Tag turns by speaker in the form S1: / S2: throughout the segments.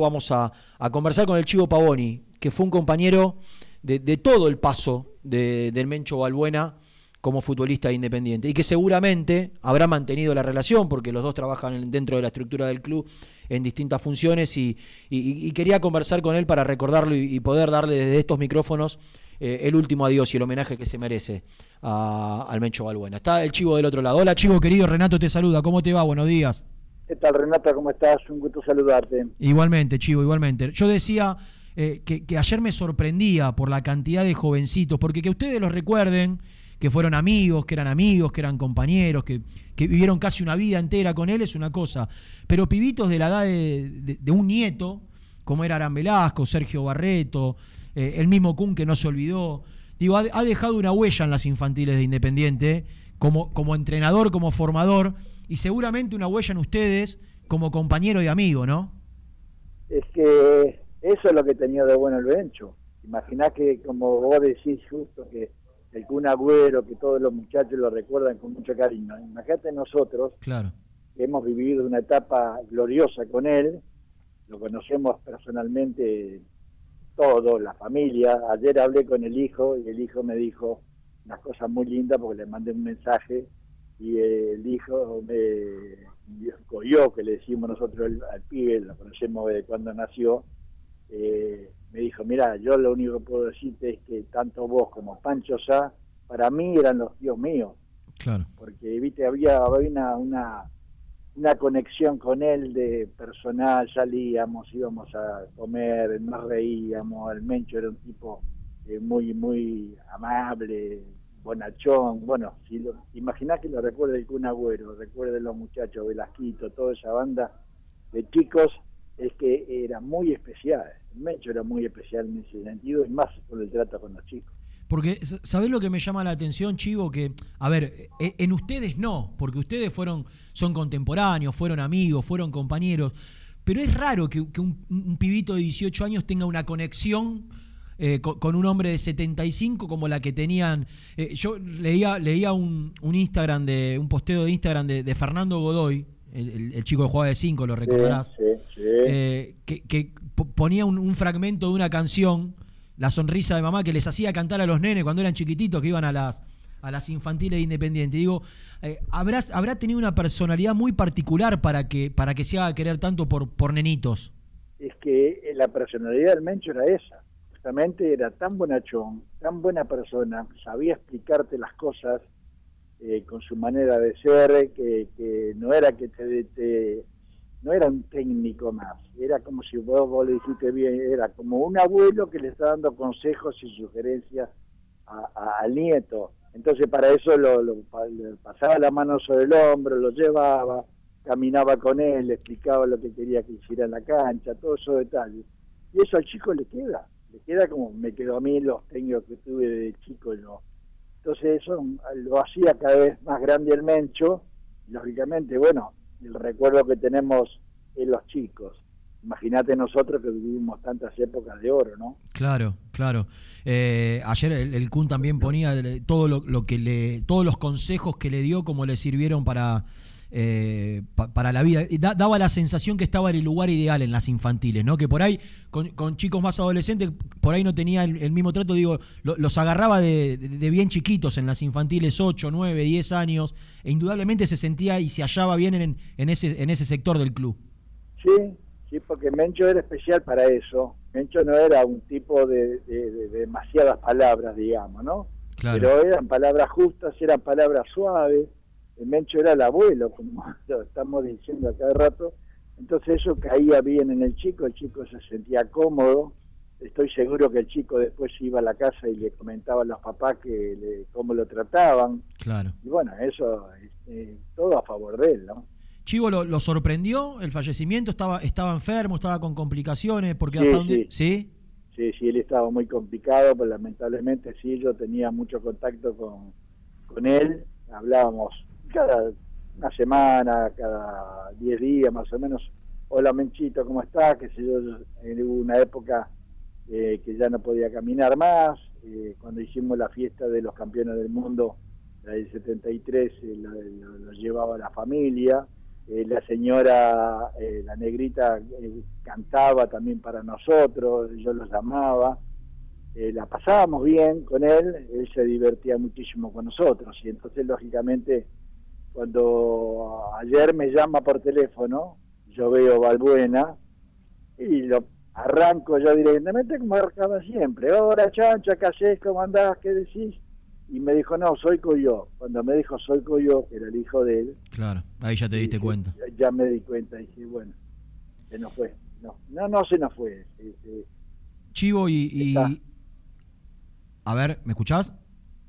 S1: Vamos a, conversar con el Chivo Pavoni, que fue un compañero de, todo el paso del Mencho Balbuena como futbolista independiente y que seguramente habrá mantenido la relación porque los dos trabajan dentro de la estructura del club en distintas funciones y, quería conversar con él para recordarlo y, poder darle desde estos micrófonos eh, el último adiós y el homenaje que se merece al Mencho Balbuena. Está el Chivo del otro lado. Hola Chivo querido, Renato te saluda, ¿cómo te va? Buenos días.
S2: ¿Qué tal, Renata? ¿Cómo estás? Un gusto saludarte.
S1: Igualmente, Chivo, igualmente. Yo decía eh, que, ayer me sorprendía por la cantidad de jovencitos, porque que ustedes los recuerden, que fueron amigos, que eran amigos, que eran compañeros, que, vivieron casi una vida entera con él, es una cosa. Pero pibitos de la edad de, un nieto, como era Aran Velasco, Sergio Barreto, eh, el mismo Kun que no se olvidó, digo, ha, dejado una huella en las infantiles de Independiente, como, como entrenador, como formador y seguramente una huella en ustedes como compañero y amigo, ¿no?
S2: Es que eso es lo que tenía de bueno el Bencho. Imaginá que, como vos decís justo, que el Kun Agüero, que todos los muchachos lo recuerdan con mucho cariño. Imagínate nosotros,
S1: claro.
S2: que hemos vivido una etapa gloriosa con él, lo conocemos personalmente todo, la familia. Ayer hablé con el hijo y el hijo me dijo unas cosas muy lindas porque le mandé un mensaje y el hijo me yo que le decimos nosotros al, pibe, lo conocemos de cuando nació, eh, me dijo, mira, yo lo único que puedo decirte es que tanto vos como Pancho Sá, para mí eran los tíos míos.
S1: Claro.
S2: Porque, viste, había, una, una, una conexión con él de personal, salíamos, íbamos a comer, nos reíamos, el Mencho era un tipo eh, muy, muy amable, Bonachón, bueno, si lo, imaginás que lo recuerde el Kun Agüero, recuerde los muchachos, Velasquito, toda esa banda de chicos, es que era muy especial, Mecho era muy especial en ese sentido y más por el trato con los chicos.
S1: Porque, ¿sabés lo que me llama la atención, Chivo? Que, a ver, e, en ustedes no, porque ustedes fueron, son contemporáneos, fueron amigos, fueron compañeros, pero es raro que, un, pibito de 18 años tenga una conexión eh, con, un hombre de 75 como la que tenían. Eh, yo leía, leía un, Instagram de, un posteo de Instagram de, Fernando Godoy, el, chico que jugaba de 5, lo recordarás, eh, que, ponía un, fragmento de una canción, La sonrisa de mamá, que les hacía cantar a los nenes cuando eran chiquititos, que iban a las a las infantiles independientes. Digo, ¿habrá, habrá tenido una personalidad muy particular para que, para que se haga querer tanto por, por nenitos.
S2: Es que la personalidad del Mencho era esa era tan bonachón, tan buena persona, sabía explicarte las cosas eh, con su manera de ser, que, no era que te, no era un técnico más, era como si vos, vos le dijiste bien, era como un abuelo que le está dando consejos y sugerencias al nieto. Entonces para eso lo, pasaba la mano sobre el hombro, lo llevaba, caminaba con él, le explicaba lo que quería que hiciera en la cancha, todos esos detalles. Y eso al chico le queda le queda como me quedó a mí los técnicos que tuve de chico yo. Entonces eso lo hacía cada vez más grande el Mencho, lógicamente, bueno, el recuerdo que tenemos en los chicos. Imagínate nosotros que vivimos tantas épocas de oro, ¿no?
S1: Claro, claro. Eh, ayer el, Kun también ponía todo lo, que le, todos los consejos que le dio, como le sirvieron para eh, para la vida. daba la sensación que estaba en el lugar ideal en las infantiles, ¿no? Que por ahí, con, chicos más adolescentes, por ahí no tenía el, mismo trato, digo, los agarraba de, bien chiquitos en las infantiles, 8, 9, 10 años, e indudablemente se sentía y se hallaba bien en, en, ese, en ese sector del club.
S2: Sí, sí, porque Mencho era especial para eso. Mencho no era un tipo de, demasiadas palabras, digamos, ¿no? Pero eran palabras justas, eran palabras suaves Mencho era el abuelo, como estamos diciendo a cada rato, entonces eso caía bien en el chico, el chico se sentía cómodo, estoy seguro que el chico después iba a la casa y le comentaba a los papás que cómo lo trataban.
S1: Claro.
S2: Y bueno, eso, este, todo a favor de él, ¿no?
S1: Chivo, ¿lo, sorprendió el fallecimiento? ¿Estaba, ¿Estaba enfermo? ¿Estaba con complicaciones? Porque
S2: sí, sí. sí. Sí, sí, él estaba muy complicado, pero lamentablemente sí, yo tenía mucho contacto con, con él, hablábamos cada una semana, cada 10 días más o menos, hola Menchito, ¿cómo estás? Que si yo, en una época eh, que ya no podía caminar más, eh, cuando hicimos la fiesta de los campeones del mundo, la del 73, eh, lo, llevaba la familia, eh, la señora, eh, la negrita, eh, cantaba también para nosotros, yo los llamaba, la pasábamos bien con él, él se divertía muchísimo con nosotros y entonces lógicamente cuando ayer me llama por teléfono, yo veo Balbuena y lo arranco yo directamente como arrancaba siempre, hola chancha, ¿qué? ¿Cómo andás? ¿Qué decís? y me dijo, no, soy Coyo. Cuando me dijo, soy Coyo, que era el hijo de él.
S1: Claro, ahí ya te diste cuenta.
S2: Ya, me di cuenta y dije, bueno, se nos fue. No, no, no se nos fue.
S1: Chivo, y, A ver, ¿me escuchás?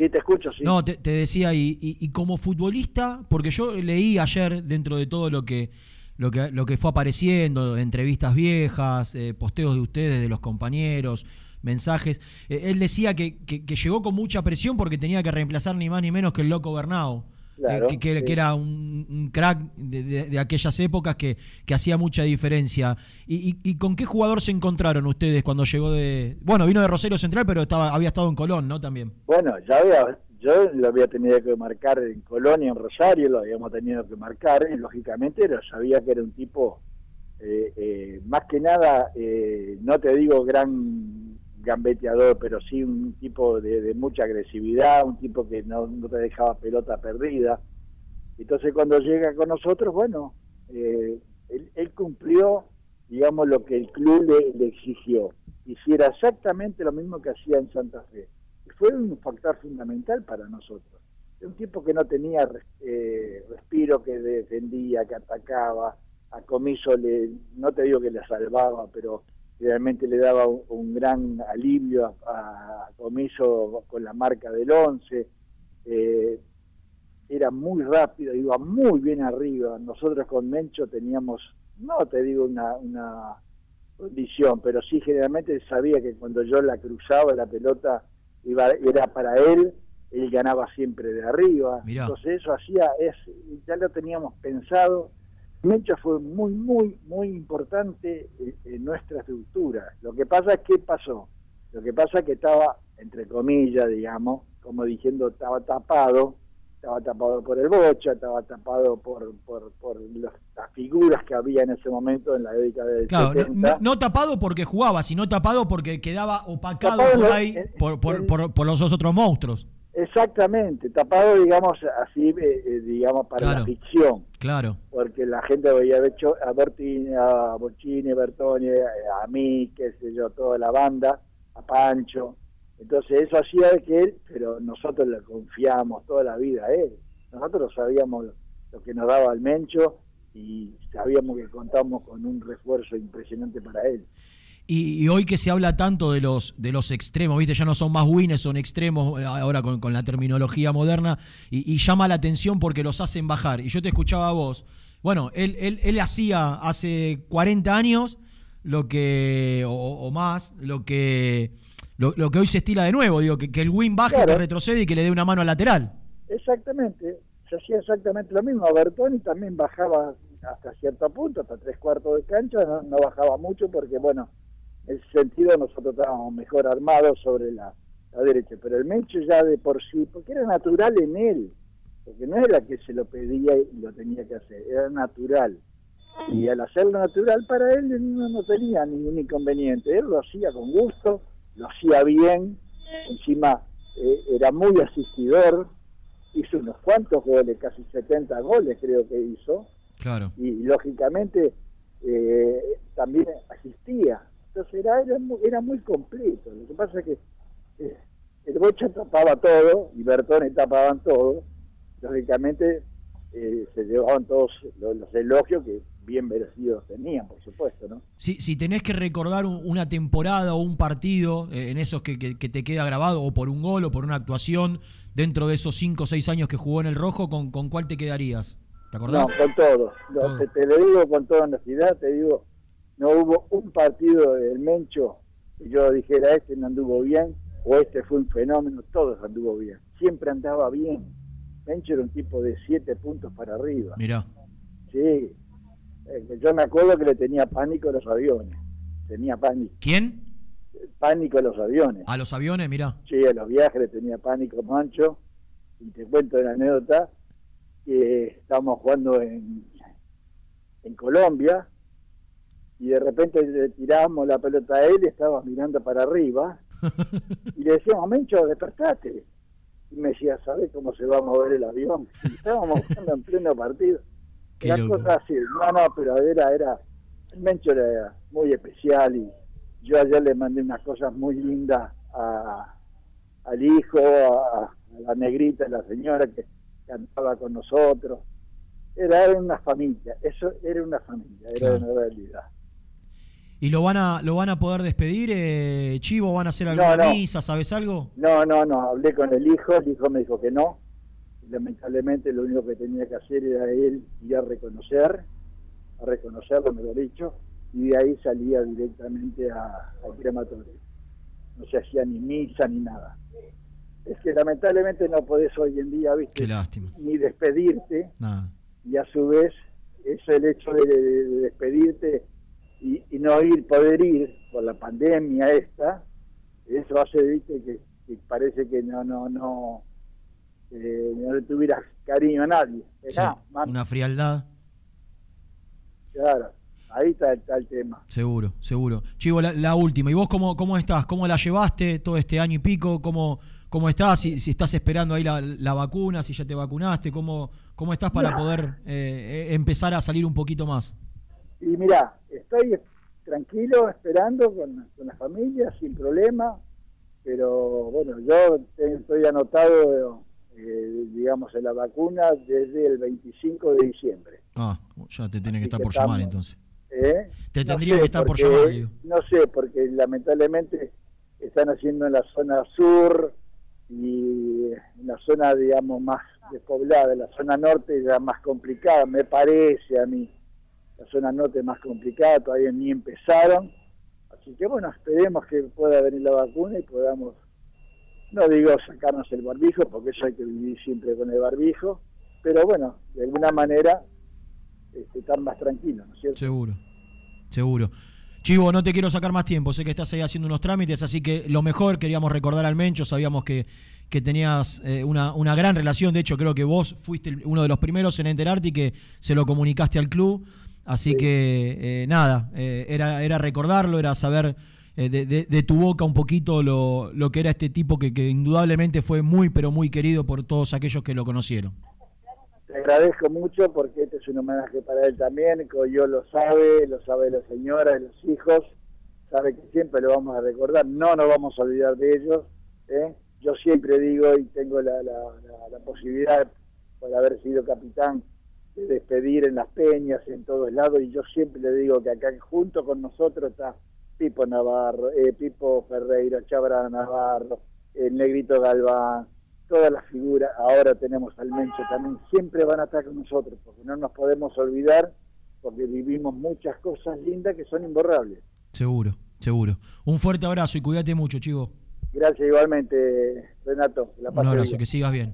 S2: Sí, te escucho, sí.
S1: No, te, decía, y, como futbolista, porque yo leí ayer dentro de todo lo que, lo que, lo que fue apareciendo, entrevistas viejas, eh, posteos de ustedes, de los compañeros, mensajes. Eh, él decía que, que, llegó con mucha presión porque tenía que reemplazar ni más ni menos que el loco Bernao. Eh, que, que, era un, crack de, aquellas épocas que, que hacía mucha diferencia. ¿Y, y, con qué jugador se encontraron ustedes cuando llegó de... Bueno, vino de Rosario Central, pero estaba había estado en Colón, ¿no? También.
S2: Bueno, ya había, yo lo había tenido que marcar en Colón y en Rosario, lo habíamos tenido que marcar, y lógicamente era, sabía que era un tipo, eh, más que nada, no te digo gran gambeteador, pero sí un tipo de, mucha agresividad, un tipo que no, te dejaba pelota perdida. Entonces cuando llega con nosotros, bueno, eh, él, cumplió, digamos, lo que el club le, exigió. Hiciera exactamente lo mismo que hacía en Santa Fe. Fue un factor fundamental para nosotros. Un tipo que no tenía eh, respiro, que defendía, que atacaba, a Comiso le, no te digo que le salvaba, pero realmente le daba un, gran alivio a, Comiso con la marca del 11. Eh, era muy rápido, iba muy bien arriba. Nosotros con Mencho teníamos, no te digo una, una condición, pero sí generalmente sabía que cuando yo la cruzaba la pelota iba, era para él, él ganaba siempre de arriba. Entonces eso hacía, es, ya lo teníamos pensado Mencho fue muy, muy, muy importante en nuestra estructura. Lo que pasa es que pasó. Lo que pasa es que estaba, entre comillas, digamos, como diciendo, estaba tapado, estaba tapado por el Bocha, estaba tapado por, por, por las figuras que había en ese momento en la década del claro,
S1: No, tapado porque jugaba, sino tapado porque quedaba opacado por ahí por, por, por, los otros monstruos.
S2: Exactamente, tapado, digamos, así, eh, eh, digamos, para la ficción.
S1: Claro.
S2: Porque la gente había hecho a Bertini, a Bocini, Bertoni, a mí, qué sé yo, toda la banda, a Pancho. Entonces eso hacía de que él, pero nosotros le confiamos toda la vida a él. Nosotros sabíamos lo que nos daba el Mencho y sabíamos que contamos con un refuerzo impresionante para él.
S1: Y, hoy que se habla tanto de los, de los extremos, ¿viste? Ya no son más winners, son extremos eh, ahora con, la terminología moderna y, llama la atención porque los hacen bajar. Y yo te escuchaba a vos. Bueno, él, él, él hacía hace 40 años lo que, o, más, lo que, lo, que hoy se estila de nuevo, digo, que, el win baje, que retrocede y que le dé una mano al lateral.
S2: Exactamente, se hacía exactamente lo mismo. Bertoni también bajaba hasta cierto punto, hasta tres cuartos de cancha, no bajaba mucho porque, bueno, en ese sentido nosotros estábamos mejor armados sobre la, derecha, pero el Mencho ya de por sí, porque era natural en él, porque no era que se lo pedía y lo tenía que hacer, era natural. Y al hacerlo natural para él no, tenía ningún inconveniente, él lo hacía con gusto, lo hacía bien, encima eh, era muy asistidor, hizo unos cuantos goles, casi 70 goles creo que hizo.
S1: Claro.
S2: Y, lógicamente eh, también asistía, entonces era, era, muy completo. Lo que pasa es que eh, el Bocha tapaba todo y Bertone tapaban todo. Lógicamente eh, se llevaban todos los, elogios que bien merecidos tenían, por supuesto, ¿no?
S1: Si, si tenés que recordar una temporada o un partido eh, en esos que, que, te queda grabado, o por un gol o por una actuación, dentro de esos 5 o 6 años que jugó en el Rojo, ¿con, con cuál te quedarías? ¿Te acordás?
S2: No, con todos. Te, te, lo digo con toda honestidad, te digo, no hubo un partido del Mencho que yo dijera este no anduvo bien o este fue un fenómeno, todos anduvo bien, siempre andaba bien. Mencho era un tipo de siete puntos para arriba.
S1: Mira.
S2: Sí, eh, yo me acuerdo que le tenía pánico a los aviones, tenía pánico.
S1: ¿Quién?
S2: Pánico a los aviones.
S1: ¿A los aviones, mira?
S2: Sí, a los viajes le tenía pánico Mancho. Y te cuento la anécdota que estábamos jugando en en Colombia, y de repente le tiramos la pelota a él y estaba mirando para arriba, y le decíamos, Mencho, despertate. Y me decía, ¿sabes cómo se va a mover el avión? Y estábamos jugando en pleno partido.
S1: Qué
S2: Era
S1: loco.
S2: cosa así, no, no, pero era, era, el Mencho era muy especial y yo ayer le mandé unas cosas muy lindas a, al hijo, a, a la negrita, la señora que cantaba con nosotros. Era, era una familia, eso era una familia, era
S1: Claro.
S2: una realidad.
S1: ¿Y lo van a lo van a poder despedir, eh, Chivo? ¿Van a hacer alguna
S2: no.
S1: misa? ¿Sabes algo?
S2: No, no, no, hablé con el hijo, el hijo me dijo que no. Lamentablemente lo único que tenía que hacer era él ir a reconocer, a reconocerlo, me lo he dicho, y de ahí salía directamente a- al crematorio. No se hacía ni misa ni nada. Es que lamentablemente no podés hoy en día,
S1: Qué
S2: viste,
S1: lástima.
S2: ni despedirte,
S1: Nada.
S2: y a su vez eso el hecho de, de- de despedirte y, y no ir, poder ir por la pandemia esta, eso hace ¿viste? Que, que parece que no, no, no, eh, no le tuvieras cariño a nadie.
S1: Sí,
S2: man,
S1: una frialdad,
S2: claro, ahí está, está el tema.
S1: seguro, seguro. Chivo, la, la última. ¿Y vos cómo, cómo estás? ¿Cómo la llevaste todo este año y pico? ¿Cómo, cómo estás? Si, si estás esperando ahí la, la vacuna, si ya te vacunaste, ¿cómo, cómo estás para
S2: No.
S1: poder eh, eh, empezar a salir un poquito más?
S2: Y mira, estoy tranquilo, esperando con, con la familia, sin problema, pero bueno, yo estoy anotado, eh, digamos, en la vacuna desde el 25 de diciembre.
S1: Ah, ya te tiene que estar por llamar entonces.
S2: ¿eh?
S1: Te
S2: No
S1: tendría
S2: sé,
S1: que estar por
S2: porque-
S1: llamar, digo.
S2: No sé, porque lamentablemente están haciendo en la zona sur y en la zona, digamos, más despoblada, la zona norte ya más complicada, me parece a mí. La zona norte más complicada, todavía ni empezaron. Así que bueno, esperemos que pueda venir la vacuna y podamos, no digo sacarnos el barbijo, porque eso hay que vivir siempre con el barbijo, pero bueno, de alguna manera este, estar más tranquilos, ¿no es cierto?
S1: Seguro, seguro. Chivo, no te quiero sacar más tiempo, sé que estás ahí haciendo unos trámites, así que lo mejor queríamos recordar al Mencho, sabíamos que, que tenías eh, una, una gran relación, de hecho creo que vos fuiste uno de los primeros en enterarte y que se lo comunicaste al club, así
S2: Sí.
S1: que eh, nada, eh, era, era recordarlo, era saber eh, de, de- de tu boca un poquito lo, lo que era este tipo que, que indudablemente fue muy pero muy querido por todos aquellos que lo conocieron.
S2: Te agradezco mucho porque este es un homenaje para él también, que yo lo sabe, lo sabe la señora los hijos, sabe que siempre lo vamos a recordar, no nos vamos a olvidar de ellos. ¿eh? Yo siempre digo y tengo la, la, la- la posibilidad, por haber sido capitán, despedir en las peñas, en todos lados, y yo siempre le digo que acá junto con nosotros está Pipo Navarro, eh, Pipo Ferreira, Chabra Navarro, el Negrito Galván, todas las figuras, ahora tenemos al Mencho también, siempre van a estar con nosotros, porque no nos podemos olvidar, porque vivimos muchas cosas lindas que son imborrables.
S1: Seguro, seguro. Un fuerte abrazo y cuídate mucho, Chivo.
S2: Gracias igualmente, Renato. La
S1: Un abrazo,
S2: bien.
S1: que sigas bien.